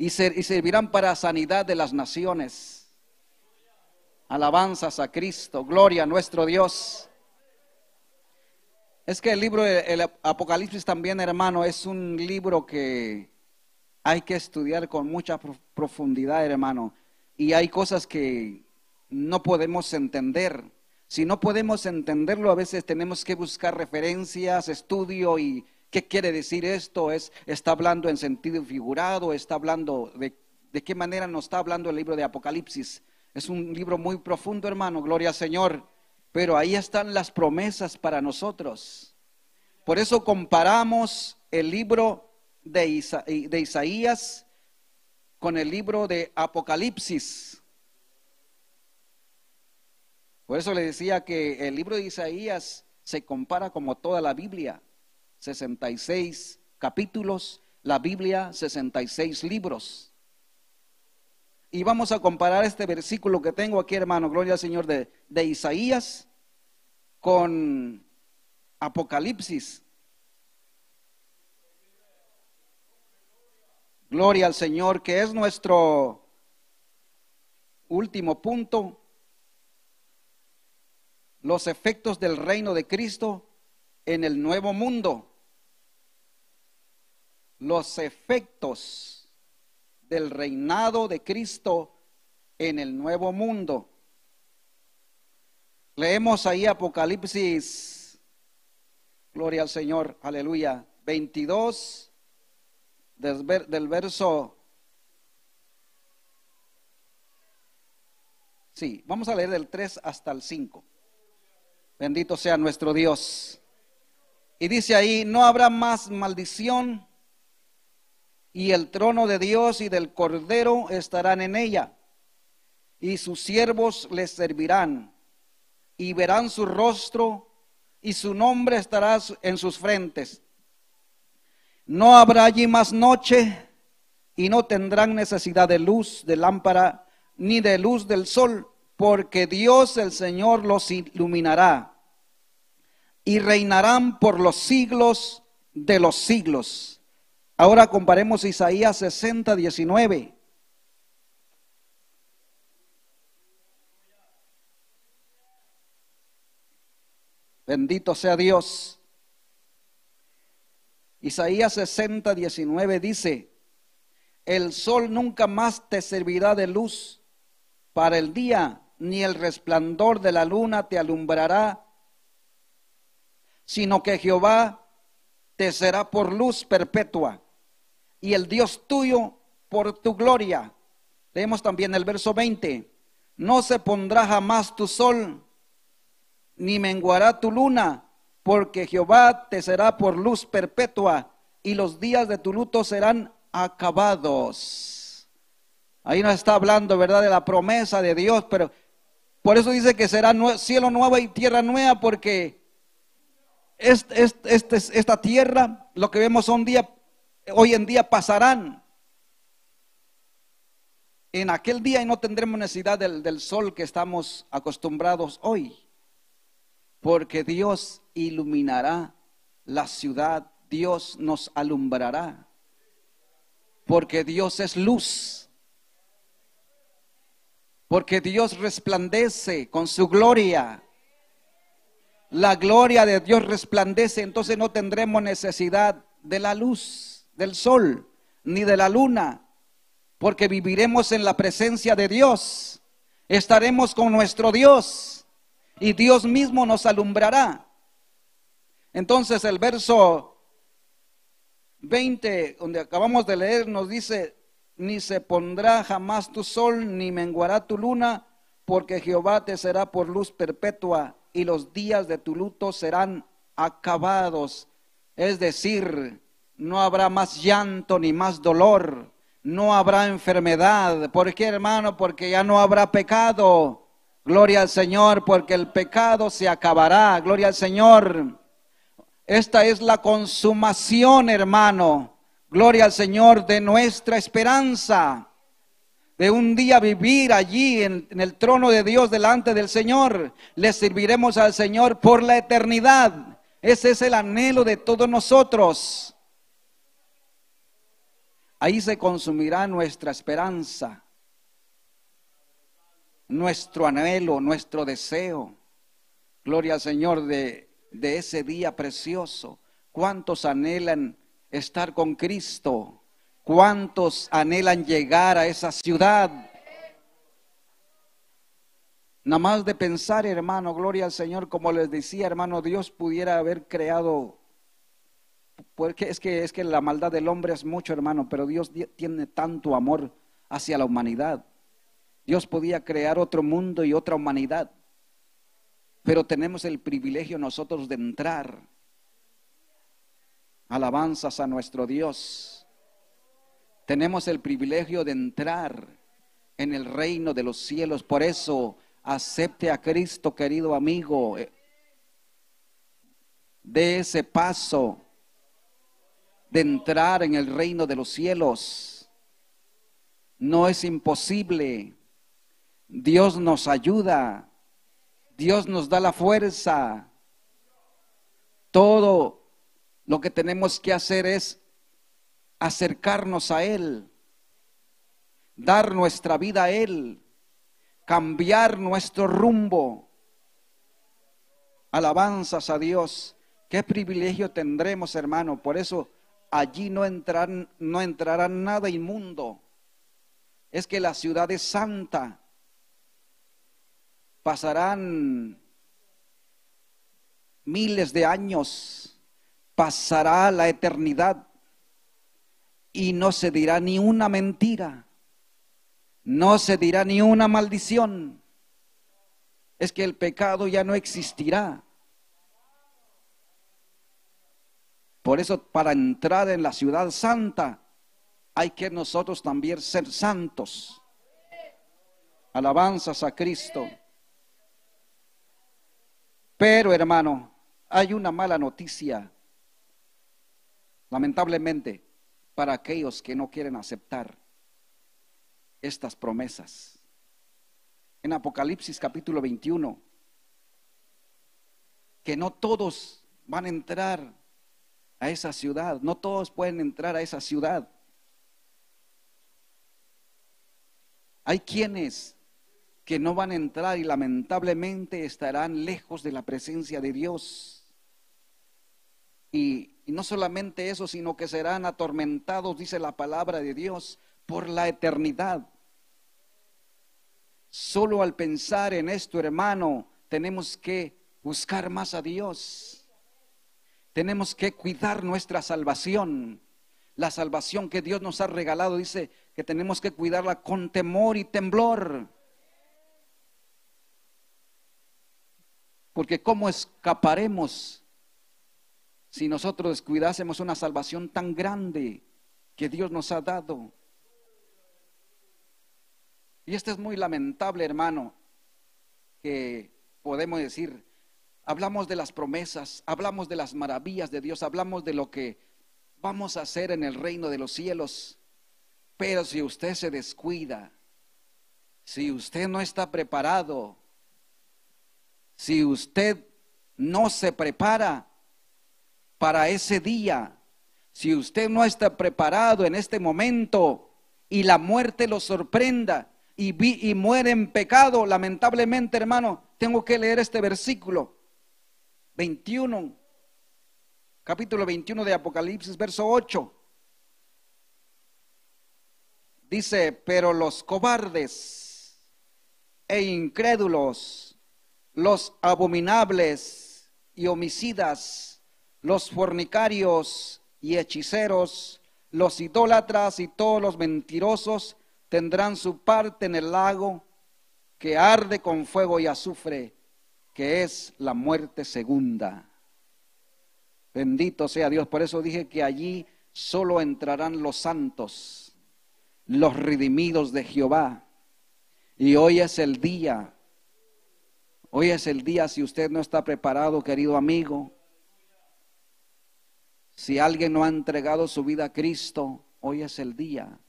y, y servirán para sanidad de las naciones. Alabanzas a Cristo, gloria a nuestro Dios. Es que el libro del Apocalipsis también, hermano, es un libro que hay que estudiar con mucha profundidad, hermano y hay cosas que no podemos entender. Si no podemos entenderlo, a veces tenemos que buscar referencias, estudio y qué quiere decir esto. Es, está hablando en sentido figurado, está hablando de, de qué manera nos está hablando el libro de Apocalipsis. Es un libro muy profundo, hermano, gloria al Señor. Pero ahí están las promesas para nosotros. Por eso comparamos el libro de, de Isaías con el libro de Apocalipsis. Por eso le decía que el libro de Isaías se compara como toda la Biblia, 66 capítulos, la Biblia 66 libros. Y vamos a comparar este versículo que tengo aquí, hermano, gloria al Señor, de, de Isaías con Apocalipsis. Gloria al Señor, que es nuestro último punto. Los efectos del reino de Cristo en el nuevo mundo. Los efectos del reinado de Cristo en el nuevo mundo. Leemos ahí Apocalipsis, gloria al Señor, aleluya, 22 del, verso... Sí, vamos a leer del 3 hasta el 5. Bendito sea nuestro Dios. Y dice ahí, no habrá más maldición y el trono de Dios y del Cordero estarán en ella, y sus siervos les servirán, y verán su rostro, y su nombre estará en sus frentes no habrá allí más noche y no tendrán necesidad de luz, de lámpara, ni de luz del sol, porque Dios el Señor los iluminará y reinarán por los siglos de los siglos. Ahora comparemos Isaías 60, 19. Bendito sea Dios. Isaías 60, 19 dice, el sol nunca más te servirá de luz para el día, ni el resplandor de la luna te alumbrará, sino que Jehová te será por luz perpetua y el Dios tuyo por tu gloria. Leemos también el verso 20. No se pondrá jamás tu sol, ni menguará tu luna, porque Jehová te será por luz perpetua, y los días de tu luto serán acabados. Ahí nos está hablando, ¿verdad?, de la promesa de Dios, pero por eso dice que será cielo nuevo y tierra nueva, porque esta tierra, lo que vemos un día, hoy en día pasarán. En aquel día y no tendremos necesidad del, del sol que estamos acostumbrados hoy, porque Dios iluminará la ciudad, Dios nos alumbrará, porque Dios es luz, porque Dios resplandece con su gloria. La gloria de Dios resplandece, entonces no tendremos necesidad de la luz, del sol, ni de la luna, porque viviremos en la presencia de Dios, estaremos con nuestro Dios y Dios mismo nos alumbrará. Entonces el verso 20, donde acabamos de leer, nos dice, ni se pondrá jamás tu sol, ni menguará tu luna, porque Jehová te será por luz perpetua y los días de tu luto serán acabados. Es decir, no habrá más llanto ni más dolor, no habrá enfermedad. ¿Por qué, hermano? Porque ya no habrá pecado. Gloria al Señor, porque el pecado se acabará. Gloria al Señor. Esta es la consumación, hermano. Gloria al Señor de nuestra esperanza. De un día vivir allí en, en, el trono de Dios delante del Señor. Le serviremos al Señor por la eternidad. Ese es el anhelo de todos nosotros. Ahí se consumirá nuestra esperanza, nuestro anhelo, nuestro deseo. Gloria al Señor de, de ese día precioso. ¿Cuántos anhelan estar con Cristo? ¿Cuántos anhelan llegar a esa ciudad? Nada más de pensar, hermano, gloria al Señor, como les decía, hermano, Dios pudiera haber creado porque es que, es que la maldad del hombre es mucho, hermano, pero Dios tiene tanto amor hacia la humanidad. Dios podía crear otro mundo y otra humanidad, pero tenemos el privilegio nosotros de entrar. Alabanzas a nuestro Dios. Tenemos el privilegio de entrar en el reino de los cielos. Por eso, acepte a Cristo, querido amigo. De ese paso de entrar en el reino de los cielos. No es imposible. Dios nos ayuda. Dios nos da la fuerza. Todo lo que tenemos que hacer es acercarnos a Él, dar nuestra vida a Él, cambiar nuestro rumbo. Alabanzas a Dios. Qué privilegio tendremos, hermano. Por eso allí no, entrarán, no entrará nada inmundo. Es que la ciudad es santa. Pasarán miles de años, pasará la eternidad y no se dirá ni una mentira, no se dirá ni una maldición. Es que el pecado ya no existirá. Por eso para entrar en la ciudad santa hay que nosotros también ser santos. Alabanzas a Cristo. Pero hermano, hay una mala noticia, lamentablemente, para aquellos que no quieren aceptar estas promesas. En Apocalipsis capítulo 21, que no todos van a entrar a esa ciudad. No todos pueden entrar a esa ciudad. Hay quienes que no van a entrar y lamentablemente estarán lejos de la presencia de Dios. Y, no solamente eso, sino que serán atormentados, dice la palabra de Dios, por la eternidad. Solo al pensar en esto, hermano, tenemos que buscar más a Dios. Tenemos que cuidar nuestra salvación. La salvación que Dios nos ha regalado dice que tenemos que cuidarla con temor y temblor. Porque ¿cómo escaparemos si nosotros descuidásemos una salvación tan grande que Dios nos ha dado? Y esto es muy lamentable, hermano, que podemos decir, hablamos de las promesas, hablamos de las maravillas de Dios, hablamos de lo que vamos a hacer en el reino de los cielos, pero si usted se descuida, si usted no está preparado, si usted no se prepara para ese día, si usted no está preparado en este momento y la muerte lo sorprenda, y, vi, y muere en pecado, lamentablemente, hermano, tengo que leer este versículo 21, capítulo 21 de Apocalipsis, verso 8. Dice, pero los cobardes e incrédulos, los abominables y homicidas, los fornicarios y hechiceros, los idólatras y todos los mentirosos tendrán su parte en el lago que arde con fuego y azufre, que es la muerte segunda. Bendito sea Dios. Por eso dije que allí solo entrarán los santos, los redimidos de Jehová. Y hoy es el día. Hoy es el día si usted no está preparado, querido amigo. Si alguien no ha entregado su vida a Cristo, hoy es el día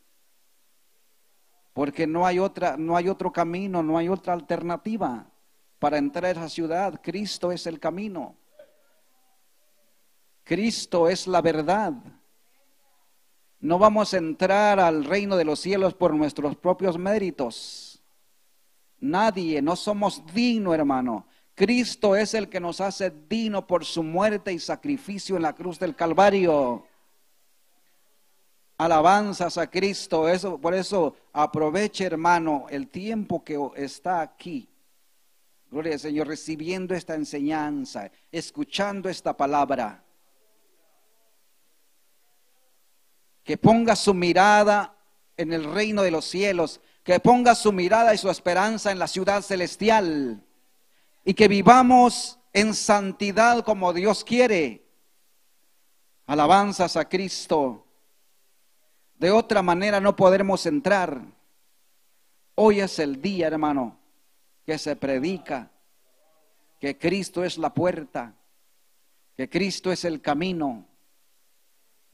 porque no hay otra, no hay otro camino, no hay otra alternativa para entrar a esa ciudad. Cristo es el camino. Cristo es la verdad. No vamos a entrar al reino de los cielos por nuestros propios méritos. Nadie, no somos dignos, hermano. Cristo es el que nos hace digno por su muerte y sacrificio en la cruz del Calvario alabanzas a Cristo. Eso, por eso aproveche, hermano, el tiempo que está aquí. Gloria al Señor, recibiendo esta enseñanza, escuchando esta palabra. Que ponga su mirada en el reino de los cielos, que ponga su mirada y su esperanza en la ciudad celestial y que vivamos en santidad como Dios quiere. Alabanzas a Cristo. De otra manera no podremos entrar. Hoy es el día, hermano, que se predica que Cristo es la puerta, que Cristo es el camino.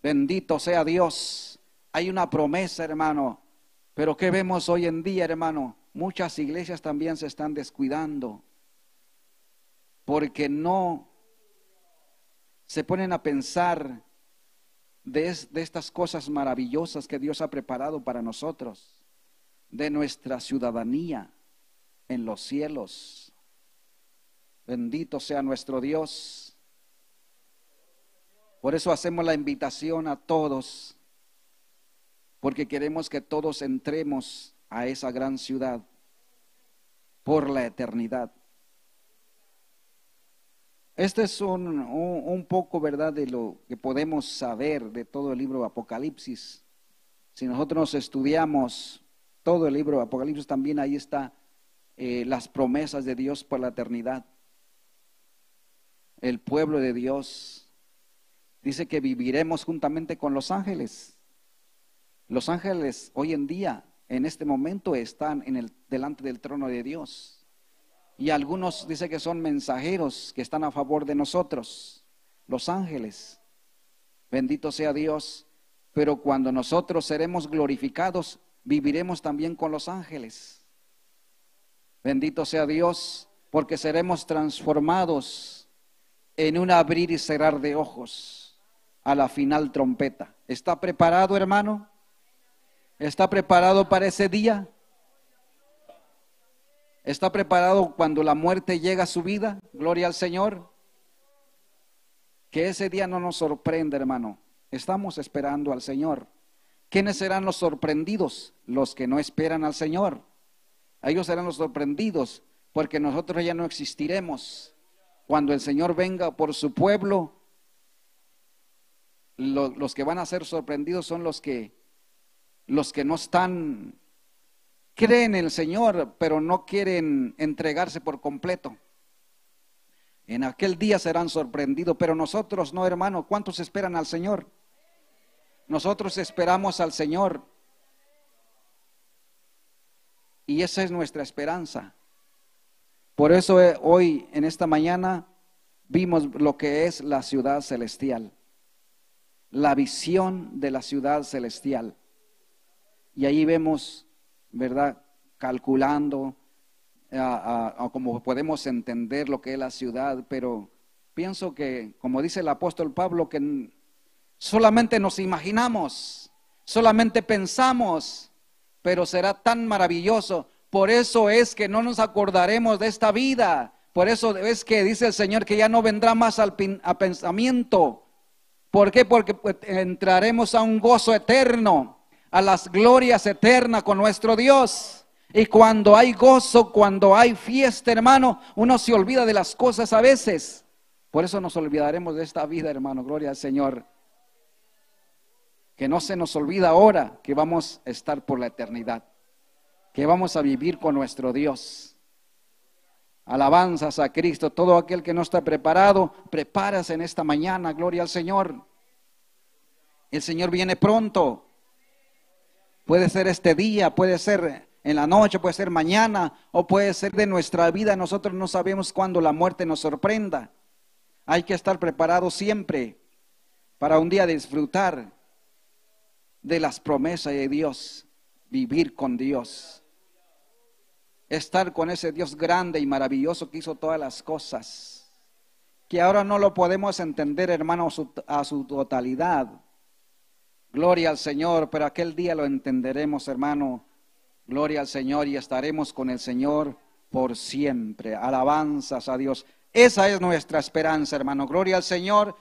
Bendito sea Dios. Hay una promesa, hermano. Pero ¿qué vemos hoy en día, hermano? Muchas iglesias también se están descuidando porque no se ponen a pensar de, estas cosas maravillosas que Dios ha preparado para nosotros, de nuestra ciudadanía en los cielos. Bendito sea nuestro Dios. Por eso hacemos la invitación a todos, porque queremos que todos entremos a esa gran ciudad por la eternidad. Este es un, poco, ¿verdad?, de lo que podemos saber de todo el libro de Apocalipsis. Si nosotros estudiamos todo el libro de Apocalipsis, también ahí está eh, las promesas de Dios por la eternidad. El pueblo de Dios dice que viviremos juntamente con los ángeles. Los ángeles hoy en día, en este momento, están en el, delante del trono de Dios. Y algunos dice que son mensajeros que están a favor de nosotros, los ángeles. Bendito sea Dios. Pero cuando nosotros seremos glorificados, viviremos también con los ángeles. Bendito sea Dios, porque seremos transformados en un abrir y cerrar de ojos a la final trompeta. ¿Está preparado, hermano? ¿Está preparado para ese día? ¿Está preparado cuando la muerte llega a su vida? Gloria al Señor. Que ese día no nos sorprenda, hermano. Estamos esperando al Señor. ¿Quiénes serán los sorprendidos? Los que no esperan al Señor. Ellos serán los sorprendidos porque nosotros ya no existiremos. Cuando el Señor venga por su pueblo, los que van a ser sorprendidos son los que los que no están creen en el Señor, pero no quieren entregarse por completo. En aquel día serán sorprendidos, pero nosotros no, hermano, ¿cuántos esperan al Señor? Nosotros esperamos al Señor. Y esa es nuestra esperanza. Por eso eh, hoy, en esta mañana, vimos lo que es la ciudad celestial. La visión de la ciudad celestial. Y ahí vemos, ¿verdad? Calculando, a, como podemos entender lo que es la ciudad, pero pienso que, como dice el apóstol Pablo, que solamente nos imaginamos, solamente pensamos, pero será tan maravilloso. Por eso es que no nos acordaremos de esta vida. Por eso es que dice el Señor que ya no vendrá más al pensamiento. ¿Por qué? Porque pues, entraremos a un gozo eterno, a las glorias eternas con nuestro Dios. Y cuando hay gozo, cuando hay fiesta, hermano, uno se olvida de las cosas a veces. Por eso nos olvidaremos de esta vida, hermano. Gloria al Señor. Que no se nos olvida ahora que vamos a estar por la eternidad. Que vamos a vivir con nuestro Dios. Alabanzas a Cristo. Todo aquel que no está preparado, prepárase en esta mañana. Gloria al Señor. El Señor viene pronto. Puede ser este día, puede ser en la noche, puede ser mañana o puede ser de nuestra vida. Nosotros no sabemos cuándo la muerte nos sorprenda. Hay que estar preparados siempre para un día disfrutar de las promesas de Dios, vivir con Dios, estar con ese Dios grande y maravilloso que hizo todas las cosas, que ahora no lo podemos entender, hermano, a su totalidad. Gloria al Señor, pero aquel día lo entenderemos, hermano, Gloria al Señor y estaremos con el Señor por siempre. Alabanzas a Dios. Esa es nuestra esperanza, hermano. Gloria al Señor.